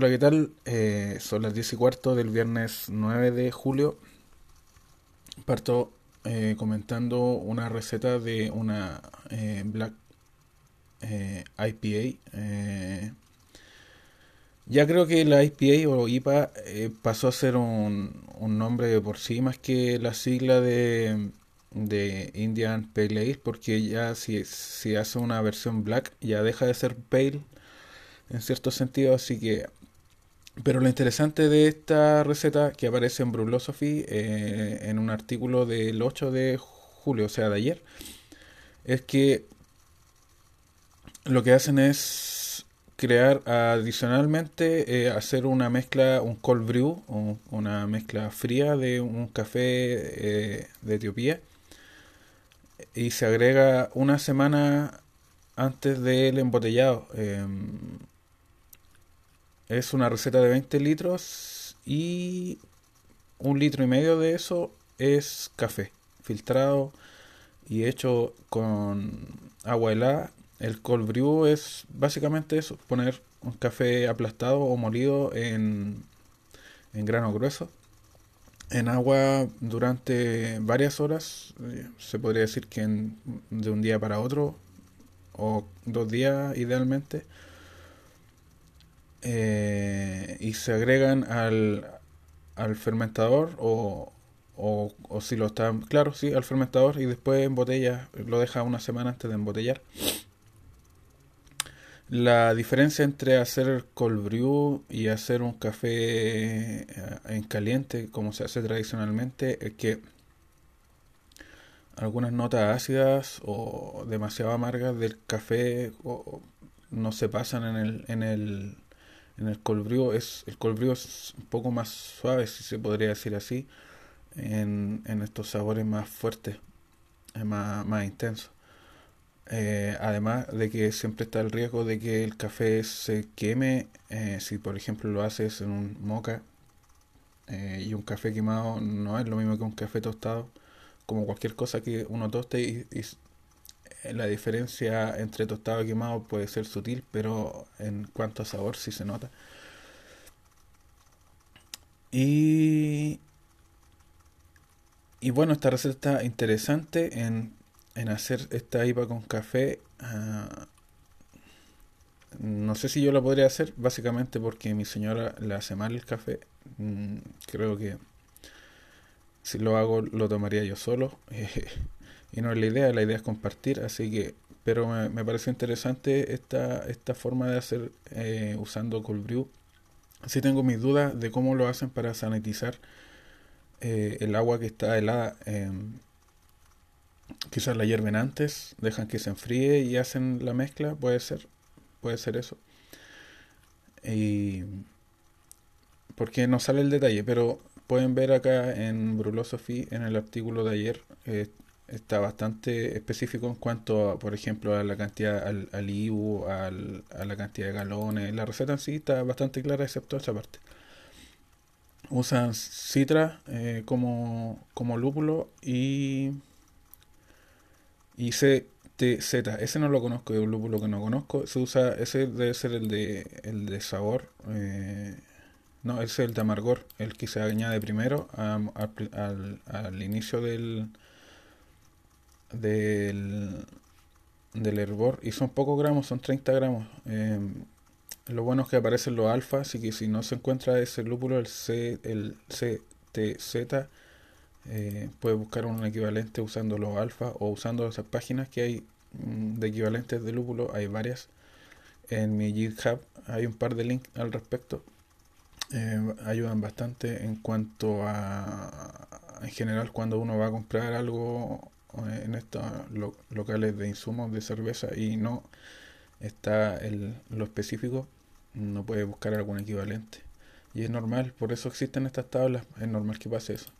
Hola, ¿qué tal? Eh, son las 10 y cuarto del viernes 9 de julio. Parto eh, comentando una receta de una eh, Black IPA. ya creo que la IPA o IPA pasó a ser un, un, nombre de por sí más que la sigla de, de Indian Pale Ale, porque ya si, si hace una versión Black ya deja de ser Pale en cierto sentido, así que pero lo interesante de esta receta que aparece en Brulosophy eh, en un artículo del 8 de julio, o sea, de ayer, es que lo que hacen es crear adicionalmente, eh, hacer una mezcla, un cold brew, una mezcla fría de un café eh, de Etiopía y se agrega una semana antes del embotellado. Es una receta de 20 litros y un litro y medio de eso es café filtrado y hecho con agua helada. El cold brew es básicamente eso, poner un café aplastado o molido en, en grano grueso en agua durante varias horas, eh, se podría decir que de un día para otro o dos días idealmente eh, y se agregan al, al fermentador o, o, si lo está claro, sí, al fermentador y después en botella, lo deja una semana antes de embotellar. La diferencia entre hacer cold brew y hacer un café eh, en caliente, como se hace tradicionalmente, es que algunas notas ácidas o demasiado amargas del café no se pasan en el, en el en el colbrío es el colbrío es un poco más suave si se podría decir así en, en estos sabores más fuertes más, más intensos. Eh, además de que siempre está el riesgo de que el café se queme eh, si por ejemplo lo haces en un moca eh, y un café quemado no es lo mismo que un café tostado como cualquier cosa que uno toste y, y eh, la diferencia entre tostado y quemado puede ser sutil, pero en cuanto a sabor sí se nota. Y, y bueno, esta receta está interesante en, en hacer esta IPA con café. Ah, no sé si yo la podría hacer, básicamente porque mi señora le hace mal el café. Mm, creo que si lo hago lo tomaría yo solo. y no es la idea, la idea es compartir, así que, pero me, me pareció interesante esta, esta forma de hacer eh, usando cold brew. Sí tengo mis dudas de cómo lo hacen para sanitizar eh, el agua que está helada. Em, quizás la hierven antes, dejan que se enfríe y hacen la mezcla, puede ser, puede ser eso. Y porque no sale el detalle, pero pueden ver acá en Brulosophy, en el artículo de ayer, eh, está bastante específico en cuanto, a, por ejemplo, a la cantidad, al, al IBU, al, a la cantidad de galones. La receta en sí está bastante clara, excepto esa parte. Usan citra eh, como, como lúpulo y, y CTZ. Ese no lo conozco, es un lúpulo que no conozco. Se usa, ese debe ser el de, el de sabor. Eh, no, ese es el de amargor, el que se añade primero al, al inicio del, del, del hervor y son pocos gramos, son 30 gramos. Em, lo bueno es que aparecen los alfa, así que si no se encuentra ese lúpulo, el, C, el CTZ, eh, puede buscar un equivalente usando los alfa o usando esas páginas que hay mm, de equivalentes de lúpulo, hay varias. En mi GitHub hay un par de links al respecto. Eh, ayudan bastante en cuanto a en general cuando uno va a comprar algo en estos locales de insumos de cerveza y no está el, lo específico, no puede buscar algún equivalente. Y es normal, por eso existen estas tablas, es normal que pase eso.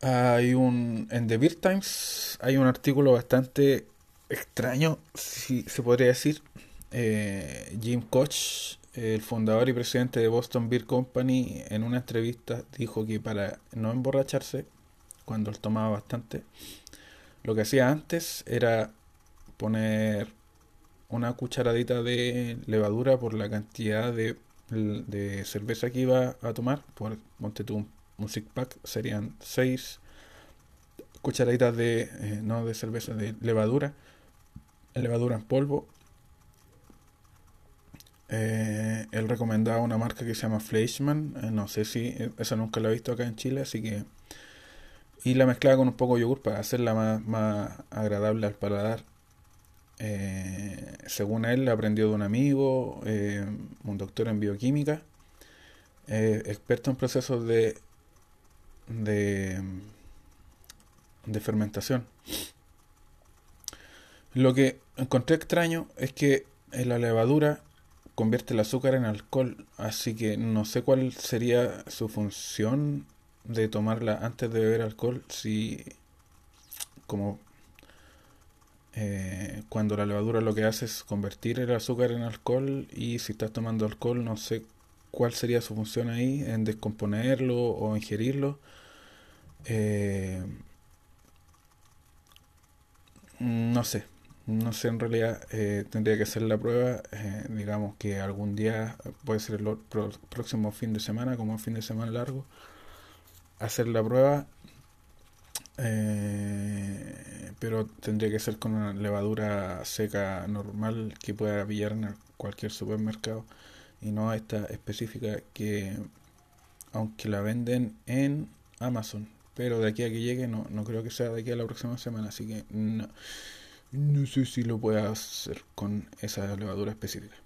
Hay un en The Beer Times hay un artículo bastante extraño, si se podría decir. Eh, Jim Koch, el fundador y presidente de Boston Beer Company, en una entrevista dijo que para no emborracharse cuando él tomaba bastante, lo que hacía antes era poner una cucharadita de levadura por la cantidad de, cerveza que iba a tomar. Por, monte tú un, six pack, serían 6 cucharaditas de, eh, no de cerveza, de levadura. Levadura en polvo. Eh, él recomendaba una marca que se llama Fleischmann. Eh, no sé si, esa nunca la he visto acá en Chile, así que y la mezclaba con un poco de yogur para hacerla más, más agradable al paladar. Eh, según él, aprendió de un amigo, eh, un doctor en bioquímica, eh, experto en procesos de, de, de fermentación. Lo que encontré extraño es que la levadura convierte el azúcar en alcohol, así que no sé cuál sería su función de tomarla antes de beber alcohol si como eh, cuando la levadura lo que hace es convertir el azúcar en alcohol y si estás tomando alcohol no sé cuál sería su función ahí en descomponerlo o ingerirlo. Eh, no sé no sé en realidad eh, tendría que hacer la prueba digamos que algún día puede ser el próximo fin de semana como un fin de semana largo hacer la prueba, eh, pero tendría que ser con una levadura seca normal que pueda pillar en cualquier supermercado y no esta específica que aunque la venden en Amazon. Pero de aquí a que llegue no, no creo que sea de aquí a la próxima semana así que no, no sé si lo pueda hacer con esa levadura específica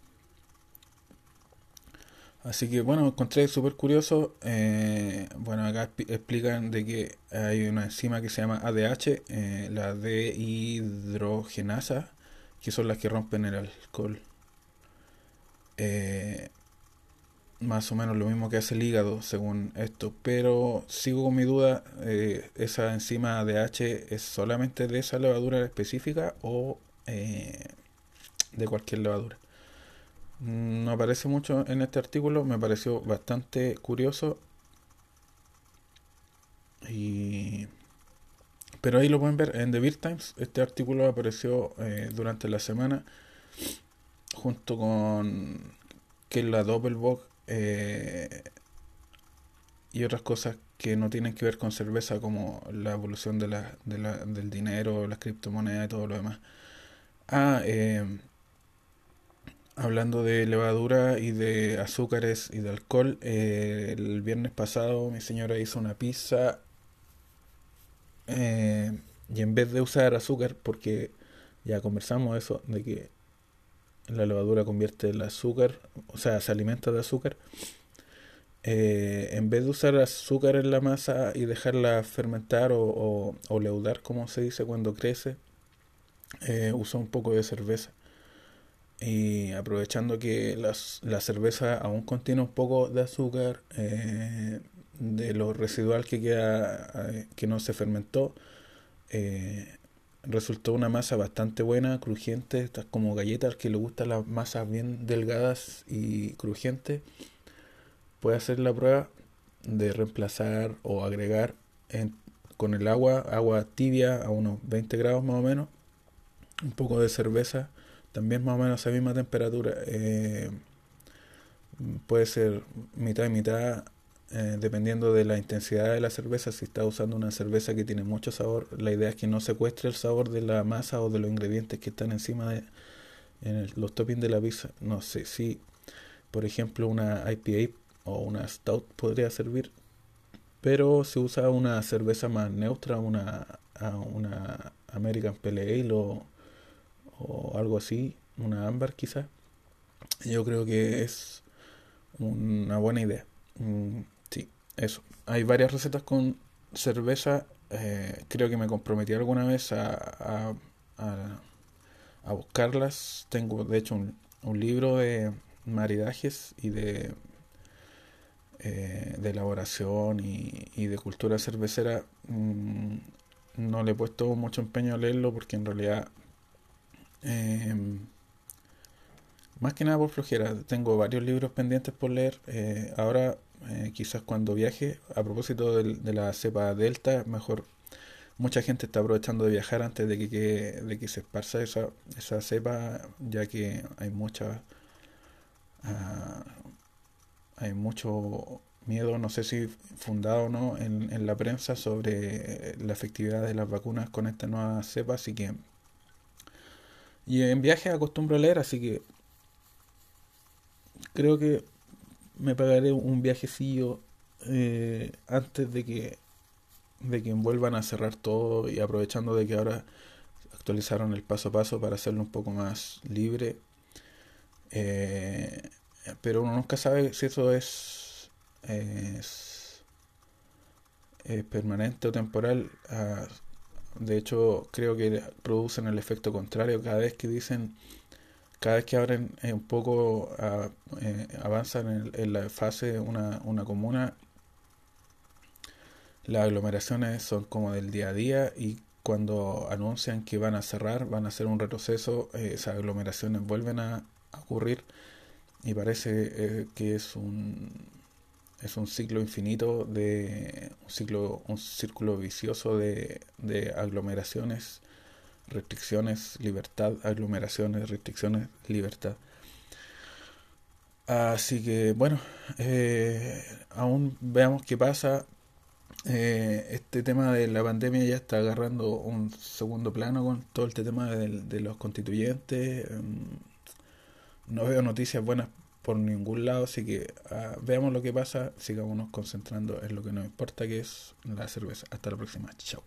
Así que bueno, encontré súper curioso. Eh, bueno, acá explican de que hay una enzima que se llama ADH, eh, la dehidrogenasa, que son las que rompen el alcohol. Eh, más o menos lo mismo que hace el hígado, según esto. Pero sigo con mi duda, ¿esa enzima ADH es solamente de esa levadura específica o de cualquier levadura? No aparece mucho en este artículo, me pareció bastante curioso. Y... Pero ahí lo pueden ver en The Beer Times. Este artículo apareció eh, durante la semana junto con que la Doppelbock eh, y otras cosas que no tienen que ver con cerveza como la evolución de la, de la, del dinero, las criptomonedas y todo lo demás. Ah, eh, Hablando de levadura y de azúcares y de alcohol, eh, el viernes pasado mi señora hizo una pizza eh, y en vez de usar azúcar, porque ya conversamos eso, de que la levadura convierte el azúcar, o sea, se alimenta de azúcar, eh, en vez de usar azúcar en la masa y dejarla fermentar o, o, leudar, como se dice cuando crece, usó un poco de cerveza y aprovechando que la cerveza aún contiene un poco de azúcar, eh, de lo residual que queda, eh, que no se fermentó, eh, resultó una masa bastante buena, crujiente, estas como galletas que le gustan las masas bien delgadas y crujientes. Puede hacer la prueba de reemplazar o agregar con el agua, agua tibia a unos 20 grados más o menos, un poco de cerveza también más o menos a esa misma temperatura. Eh, puede ser mitad y mitad, eh, dependiendo de la intensidad de la cerveza. Si está usando una cerveza que tiene mucho sabor, la idea es que no secuestre el sabor de la masa o de los ingredientes que están encima de los toppings de la pizza. No sé si, por ejemplo, una IPA o una Stout podría servir, pero si usa una cerveza más neutra, una, una American Pale Ale o o algo así, una ámbar quizás, yo creo que es una buena idea. Mm, sí, eso. Hay varias recetas con cerveza. Eh, creo que me comprometí alguna vez a, a, buscarlas. Tengo de hecho un, libro de maridajes y de, eh, de elaboración y, y, de cultura cervecera. Mm, no le he puesto mucho empeño a leerlo porque en realidad Em, más que nada por flojera. Tengo varios libros pendientes por leer. Eh, ahora, eh, quizás cuando viaje, a propósito de, la cepa Delta, mejor mucha gente está aprovechando de viajar antes de que, de se esparza esa, esa cepa, ya que hay mucha ah, mucho miedo, no sé si fundado o no, en, en la prensa sobre la efectividad de las vacunas con esta nueva cepa, así que y en viaje acostumbro a leer, así que creo que me pagaré un viajecillo eh, antes de que de que vuelvan a cerrar todo y aprovechando de que ahora actualizaron el paso a paso para hacerlo un poco más libre. Eh, pero uno nunca sabe si eso es, es, permanente o temporal. Ah, de hecho creo que producen el efecto contrario. Cada vez que dicen cada vez que abren eh, un poco ah, avanzan en, la fase una, una comuna las aglomeraciones son como del día a día y cuando anuncian que van a cerrar, van a hacer un retroceso, eh, esas aglomeraciones vuelven a, ocurrir y parece eh, que es un es un ciclo infinito de un ciclo un círculo vicioso de, de aglomeraciones restricciones libertad aglomeraciones restricciones libertad así que bueno eh, aún veamos qué pasa eh, este tema de la pandemia ya está agarrando un segundo plano con todo este tema de, los constituyentes. Em, no veo noticias buenas por ningún lado, así que ah, veamos lo que pasa, sigámonos concentrando en lo que nos importa, que es la cerveza. Hasta la próxima, chao.